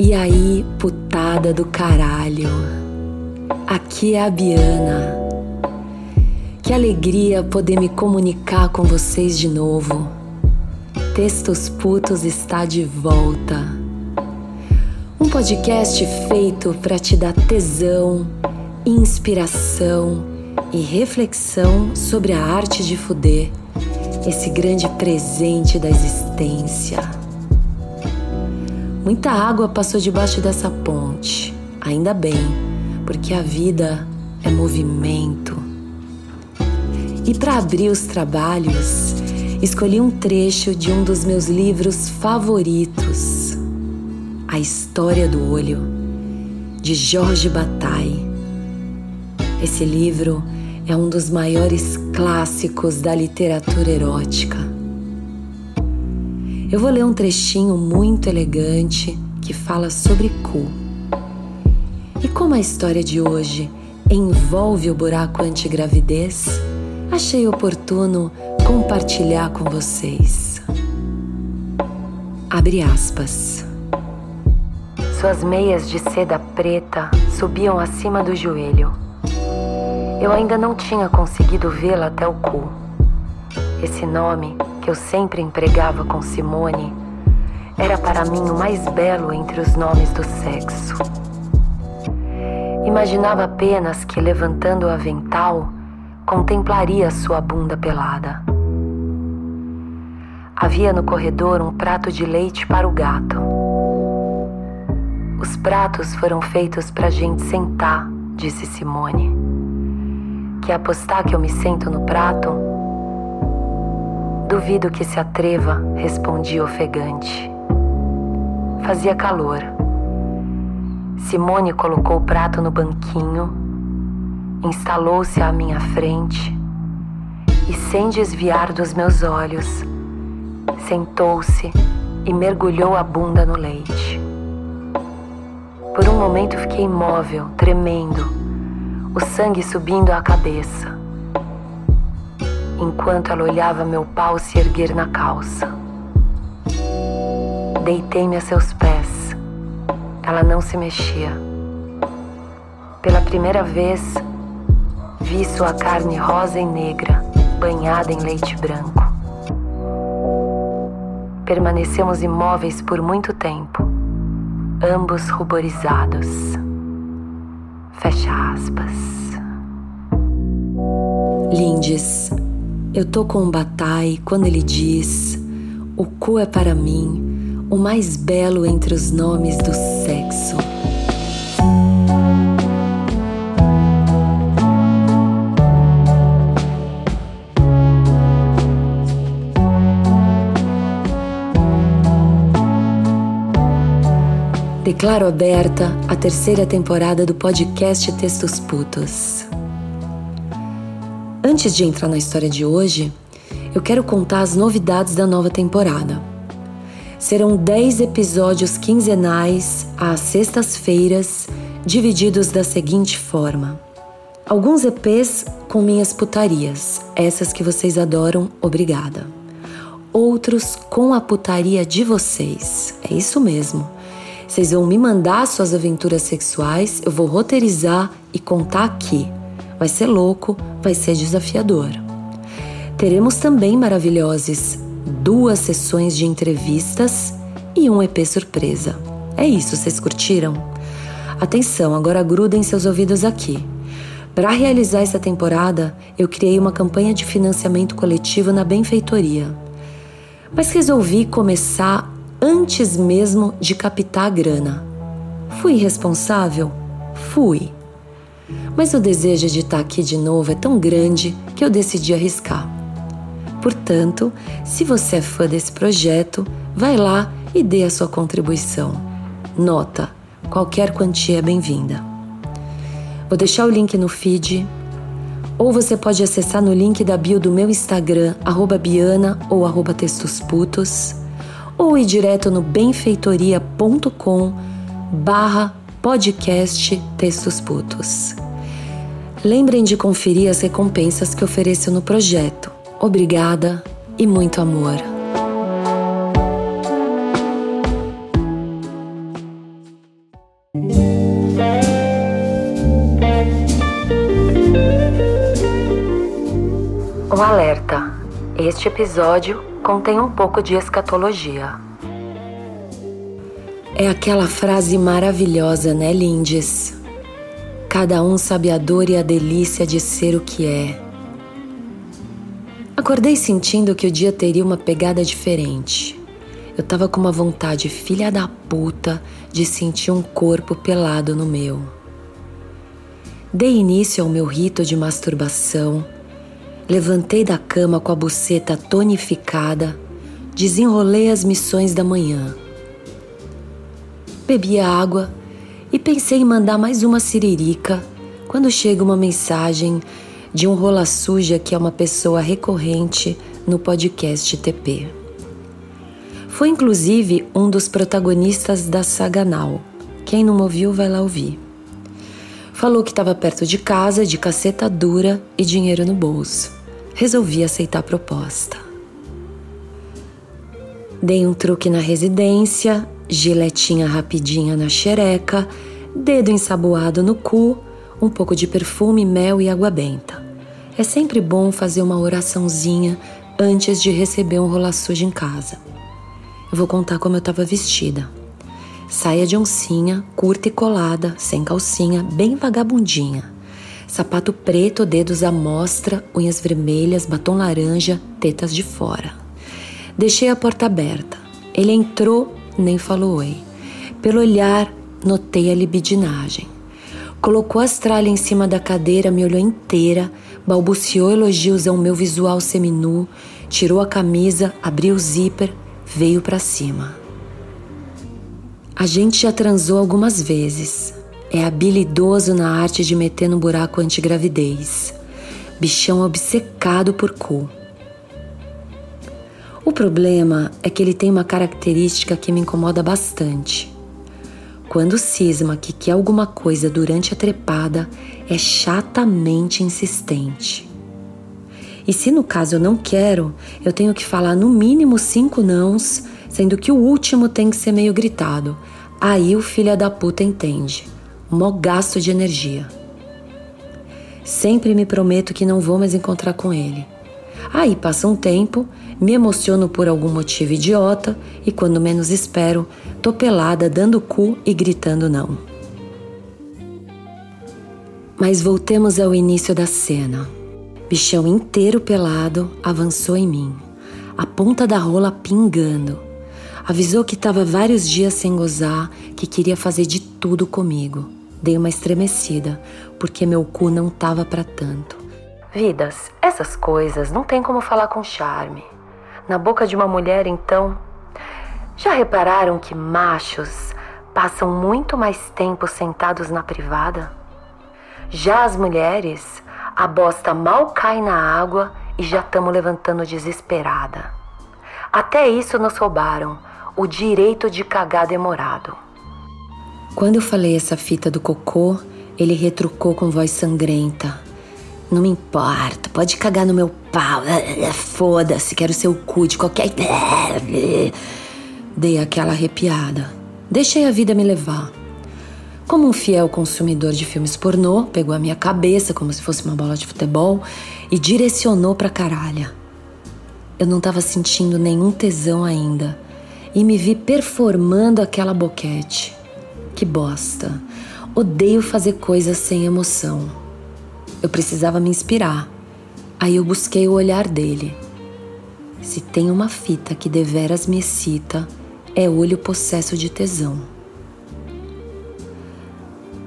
E aí, putada do caralho. Aqui é a Biana. Que alegria poder me comunicar com vocês de novo. Textos Putos está de volta. Um podcast feito para te dar tesão, inspiração e reflexão sobre a arte de fuder, esse grande presente da existência. Muita água passou debaixo dessa ponte, ainda bem, porque a vida é movimento. E para abrir os trabalhos, escolhi um trecho de um dos meus livros favoritos, A História do Olho, de Jorge Bataille. Esse livro é um dos maiores clássicos da literatura erótica. Eu vou ler um trechinho muito elegante que fala sobre cu. E como a história de hoje envolve o buraco antigravidez, achei oportuno compartilhar com vocês. Abre aspas. Suas meias de seda preta subiam acima do joelho. Eu ainda não tinha conseguido vê-la até o cu. Esse nome que eu sempre empregava com Simone era para mim o mais belo entre os nomes do sexo. Imaginava apenas que, levantando o avental, contemplaria sua bunda pelada. Havia no corredor um prato de leite para o gato. Os pratos foram feitos para gente sentar, disse Simone. Quer apostar que eu me sento no prato? Duvido que se atreva, respondi ofegante. Fazia calor. Simone colocou o prato no banquinho, instalou-se à minha frente e, sem desviar dos meus olhos, sentou-se e mergulhou a bunda no leite. Por um momento fiquei imóvel, tremendo, o sangue subindo à cabeça enquanto ela olhava meu pau se erguer na calça. Deitei-me a seus pés. Ela não se mexia. Pela primeira vez, vi sua carne rosa e negra banhada em leite branco. Permanecemos imóveis por muito tempo, ambos ruborizados. Fecha aspas. Lindes eu tô com o Batai quando ele diz: O cu é para mim o mais belo entre os nomes do sexo. Declaro aberta a terceira temporada do podcast Textos Putos. Antes de entrar na história de hoje, eu quero contar as novidades da nova temporada. Serão 10 episódios quinzenais às sextas-feiras, divididos da seguinte forma: alguns EPs com minhas putarias, essas que vocês adoram, obrigada. Outros com a putaria de vocês, é isso mesmo. Vocês vão me mandar suas aventuras sexuais, eu vou roteirizar e contar aqui. Vai ser louco, vai ser desafiador. Teremos também maravilhosas duas sessões de entrevistas e um EP surpresa. É isso, vocês curtiram? Atenção, agora grudem seus ouvidos aqui. Para realizar essa temporada, eu criei uma campanha de financiamento coletivo na benfeitoria. Mas resolvi começar antes mesmo de captar a grana. Fui irresponsável? Fui mas o desejo de estar aqui de novo é tão grande que eu decidi arriscar. Portanto, se você é fã desse projeto, vai lá e dê a sua contribuição. Nota: qualquer quantia é bem-vinda. Vou deixar o link no feed, ou você pode acessar no link da bio do meu Instagram, Biana ou arroba textosputos, ou ir direto no benfeitoria.com barra podcast Textos Putos. Lembrem de conferir as recompensas que ofereço no projeto. Obrigada e muito amor. Um alerta: este episódio contém um pouco de escatologia. É aquela frase maravilhosa, né, Lindes? Cada um sabe a dor e a delícia de ser o que é. Acordei sentindo que o dia teria uma pegada diferente. Eu tava com uma vontade filha da puta de sentir um corpo pelado no meu. Dei início ao meu rito de masturbação, levantei da cama com a buceta tonificada, desenrolei as missões da manhã. Bebi a água e pensei em mandar mais uma siririca quando chega uma mensagem de um rola suja que é uma pessoa recorrente no podcast TP. Foi inclusive um dos protagonistas da saga. Quem não ouviu vai lá ouvir. Falou que estava perto de casa, de caceta dura e dinheiro no bolso. Resolvi aceitar a proposta. Dei um truque na residência, giletinha rapidinha na xereca, dedo ensaboado no cu, um pouco de perfume, mel e água benta. É sempre bom fazer uma oraçãozinha antes de receber um rola sujo em casa. Eu vou contar como eu estava vestida saia de oncinha, curta e colada, sem calcinha, bem vagabundinha. Sapato preto, dedos à mostra, unhas vermelhas, batom laranja, tetas de fora. Deixei a porta aberta. Ele entrou, nem falou oi. Pelo olhar, notei a libidinagem. Colocou a tralhas em cima da cadeira, me olhou inteira, balbuciou elogios ao meu visual seminu, tirou a camisa, abriu o zíper, veio para cima. A gente já transou algumas vezes. É habilidoso na arte de meter no buraco antigravidez. Bichão obcecado por cu. O problema é que ele tem uma característica que me incomoda bastante. Quando cisma que quer alguma coisa durante a trepada, é chatamente insistente. E se no caso eu não quero, eu tenho que falar no mínimo cinco nãos sendo que o último tem que ser meio gritado. Aí o filho da puta entende. Mó gasto de energia. Sempre me prometo que não vou mais encontrar com ele. Aí passa um tempo, me emociono por algum motivo idiota e quando menos espero, tô pelada dando cu e gritando não. Mas voltemos ao início da cena. Bichão inteiro pelado avançou em mim, a ponta da rola pingando. Avisou que estava vários dias sem gozar, que queria fazer de tudo comigo. Dei uma estremecida, porque meu cu não tava para tanto. Vidas, essas coisas não tem como falar com charme. Na boca de uma mulher, então. Já repararam que machos passam muito mais tempo sentados na privada? Já as mulheres, a bosta mal cai na água e já estamos levantando desesperada. Até isso nos roubaram o direito de cagar demorado. Quando eu falei essa fita do cocô, ele retrucou com voz sangrenta. Não me importa, pode cagar no meu pau. Foda-se, quero seu cu de qualquer. Dei aquela arrepiada. Deixei a vida me levar. Como um fiel consumidor de filmes pornô, pegou a minha cabeça como se fosse uma bola de futebol e direcionou pra caralha. Eu não tava sentindo nenhum tesão ainda e me vi performando aquela boquete. Que bosta! Odeio fazer coisas sem emoção. Eu precisava me inspirar. Aí eu busquei o olhar dele. Se tem uma fita que deveras me excita, é olho possesso de tesão.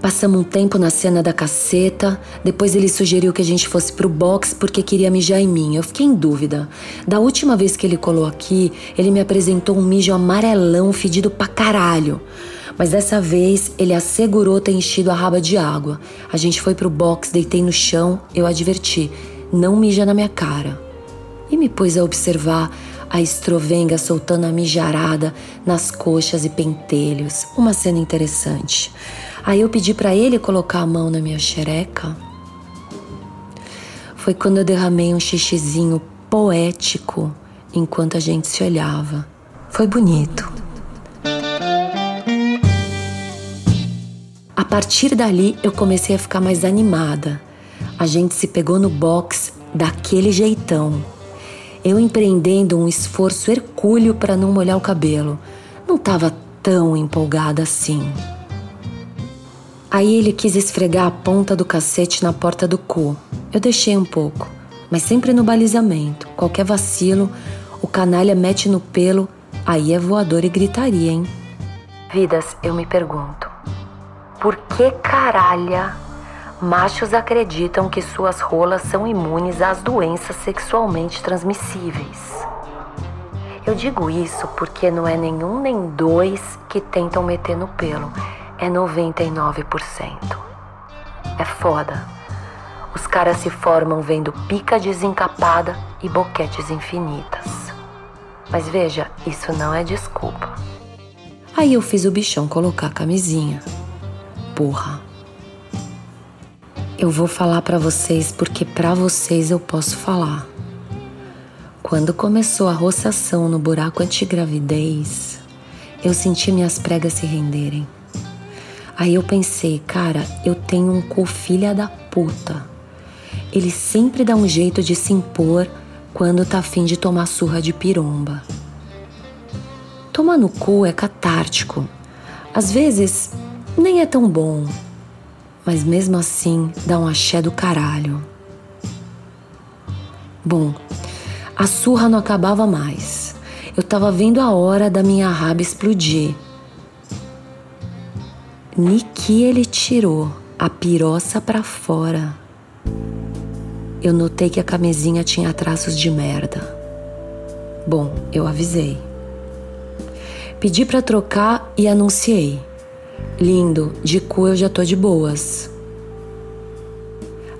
Passamos um tempo na cena da caceta, depois ele sugeriu que a gente fosse pro box porque queria mijar em mim. Eu fiquei em dúvida. Da última vez que ele colou aqui, ele me apresentou um mijo amarelão fedido pra caralho. Mas dessa vez ele assegurou ter enchido a raba de água. A gente foi pro box, deitei no chão, eu adverti: não mija na minha cara. E me pus a observar a estrovenga soltando a mijarada nas coxas e pentelhos. Uma cena interessante. Aí eu pedi para ele colocar a mão na minha xereca. Foi quando eu derramei um xixizinho poético enquanto a gente se olhava. Foi bonito. A partir dali eu comecei a ficar mais animada. A gente se pegou no box daquele jeitão. Eu empreendendo um esforço hercúleo para não molhar o cabelo. Não estava tão empolgada assim. Aí ele quis esfregar a ponta do cacete na porta do cu. Eu deixei um pouco, mas sempre no balizamento. Qualquer vacilo, o canalha mete no pelo, aí é voador e gritaria, hein? Vidas, eu me pergunto, por que caralha machos acreditam que suas rolas são imunes às doenças sexualmente transmissíveis? Eu digo isso porque não é nenhum nem dois que tentam meter no pelo é 99%. É foda. Os caras se formam vendo pica desencapada e boquetes infinitas. Mas veja, isso não é desculpa. Aí eu fiz o bichão colocar a camisinha. Porra. Eu vou falar para vocês porque para vocês eu posso falar. Quando começou a roçação no buraco antigravidez, eu senti minhas pregas se renderem. Aí eu pensei, cara, eu tenho um cu filha da puta. Ele sempre dá um jeito de se impor quando tá afim de tomar surra de piromba. Tomar no cu é catártico. Às vezes nem é tão bom, mas mesmo assim dá um axé do caralho. Bom, a surra não acabava mais. Eu tava vendo a hora da minha raba explodir Niki ele tirou a piroça para fora. Eu notei que a camisinha tinha traços de merda. Bom, eu avisei. Pedi para trocar e anunciei. Lindo, de cu eu já tô de boas.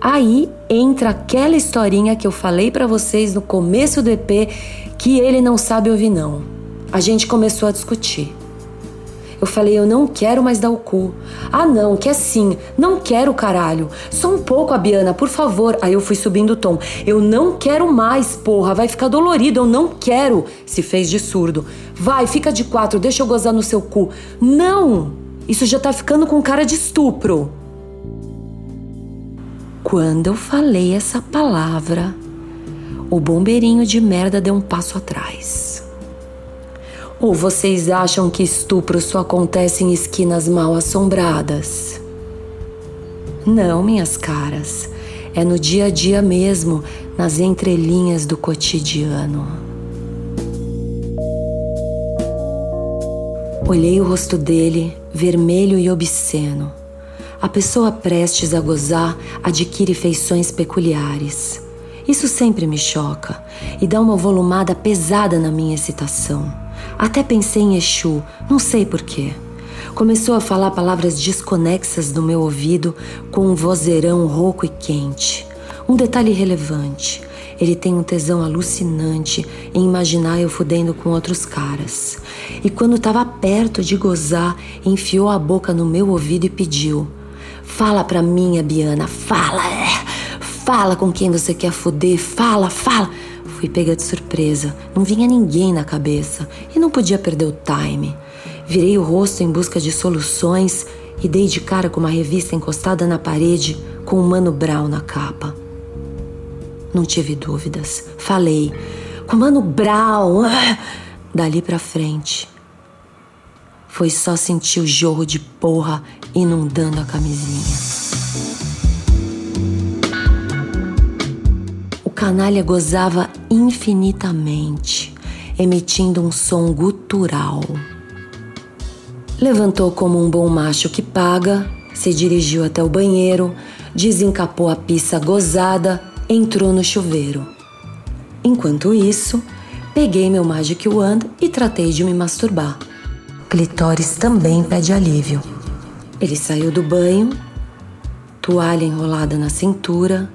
Aí entra aquela historinha que eu falei para vocês no começo do EP que ele não sabe ouvir não. A gente começou a discutir. Eu falei, eu não quero mais dar o cu. Ah, não, que sim. Não quero, caralho. Só um pouco, Abiana, por favor. Aí eu fui subindo o tom. Eu não quero mais, porra. Vai ficar dolorido. Eu não quero. Se fez de surdo. Vai, fica de quatro. Deixa eu gozar no seu cu. Não! Isso já tá ficando com cara de estupro. Quando eu falei essa palavra, o bombeirinho de merda deu um passo atrás. Ou vocês acham que estupro só acontece em esquinas mal assombradas? Não, minhas caras. É no dia a dia mesmo, nas entrelinhas do cotidiano. Olhei o rosto dele, vermelho e obsceno. A pessoa prestes a gozar adquire feições peculiares. Isso sempre me choca e dá uma volumada pesada na minha excitação. Até pensei em Exu, não sei porquê. Começou a falar palavras desconexas no meu ouvido com um vozeirão rouco e quente. Um detalhe relevante: ele tem um tesão alucinante em imaginar eu fudendo com outros caras. E quando estava perto de gozar, enfiou a boca no meu ouvido e pediu: Fala pra mim, Biana, fala, é. Fala com quem você quer fuder, fala, fala. Fui pega de surpresa, não vinha ninguém na cabeça e não podia perder o time. Virei o rosto em busca de soluções e dei de cara com uma revista encostada na parede com o Mano Brown na capa. Não tive dúvidas. Falei, com Mano Brown. Dali pra frente. Foi só sentir o jorro de porra inundando a camisinha. Canalha gozava infinitamente, emitindo um som gutural. Levantou como um bom macho que paga, se dirigiu até o banheiro, desencapou a pista gozada, entrou no chuveiro. Enquanto isso, peguei meu Magic Wand e tratei de me masturbar. Clitóris também pede alívio. Ele saiu do banho, toalha enrolada na cintura,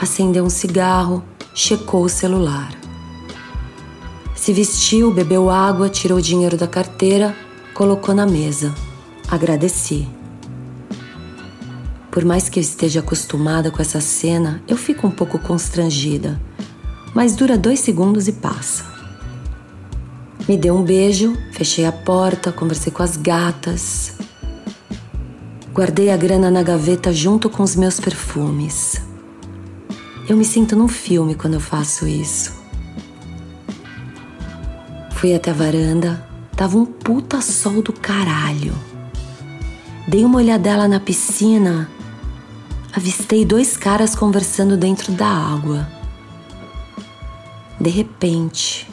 acendeu um cigarro, checou o celular. Se vestiu, bebeu água, tirou o dinheiro da carteira, colocou na mesa. Agradeci. Por mais que eu esteja acostumada com essa cena, eu fico um pouco constrangida, mas dura dois segundos e passa. Me deu um beijo, fechei a porta, conversei com as gatas. Guardei a grana na gaveta junto com os meus perfumes. Eu me sinto num filme quando eu faço isso. Fui até a varanda, tava um puta sol do caralho. Dei uma olhadela na piscina, avistei dois caras conversando dentro da água. De repente,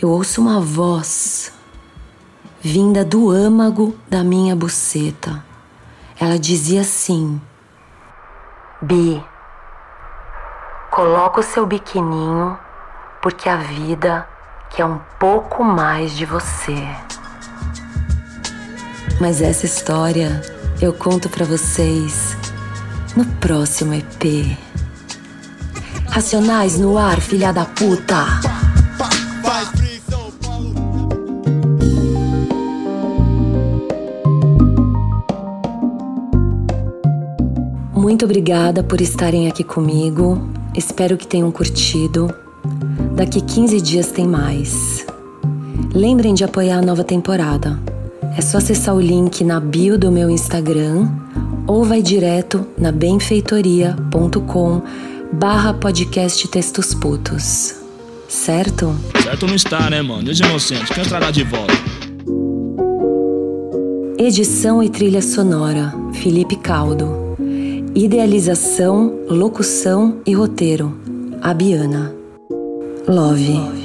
eu ouço uma voz vinda do âmago da minha buceta. Ela dizia assim: Bi, coloca o seu biquininho porque a vida quer um pouco mais de você. Mas essa história eu conto para vocês no próximo EP. Racionais no ar, filha da puta! Muito obrigada por estarem aqui comigo. Espero que tenham curtido. Daqui 15 dias tem mais. Lembrem de apoiar a nova temporada. É só acessar o link na bio do meu Instagram ou vai direto na benfeitoria.com barra podcast textos putos. Certo? Certo não está, né, mano? Deus inocente, quem entrará de volta? Edição e trilha sonora, Felipe Caldo. Idealização, locução e roteiro, Abiana. Love.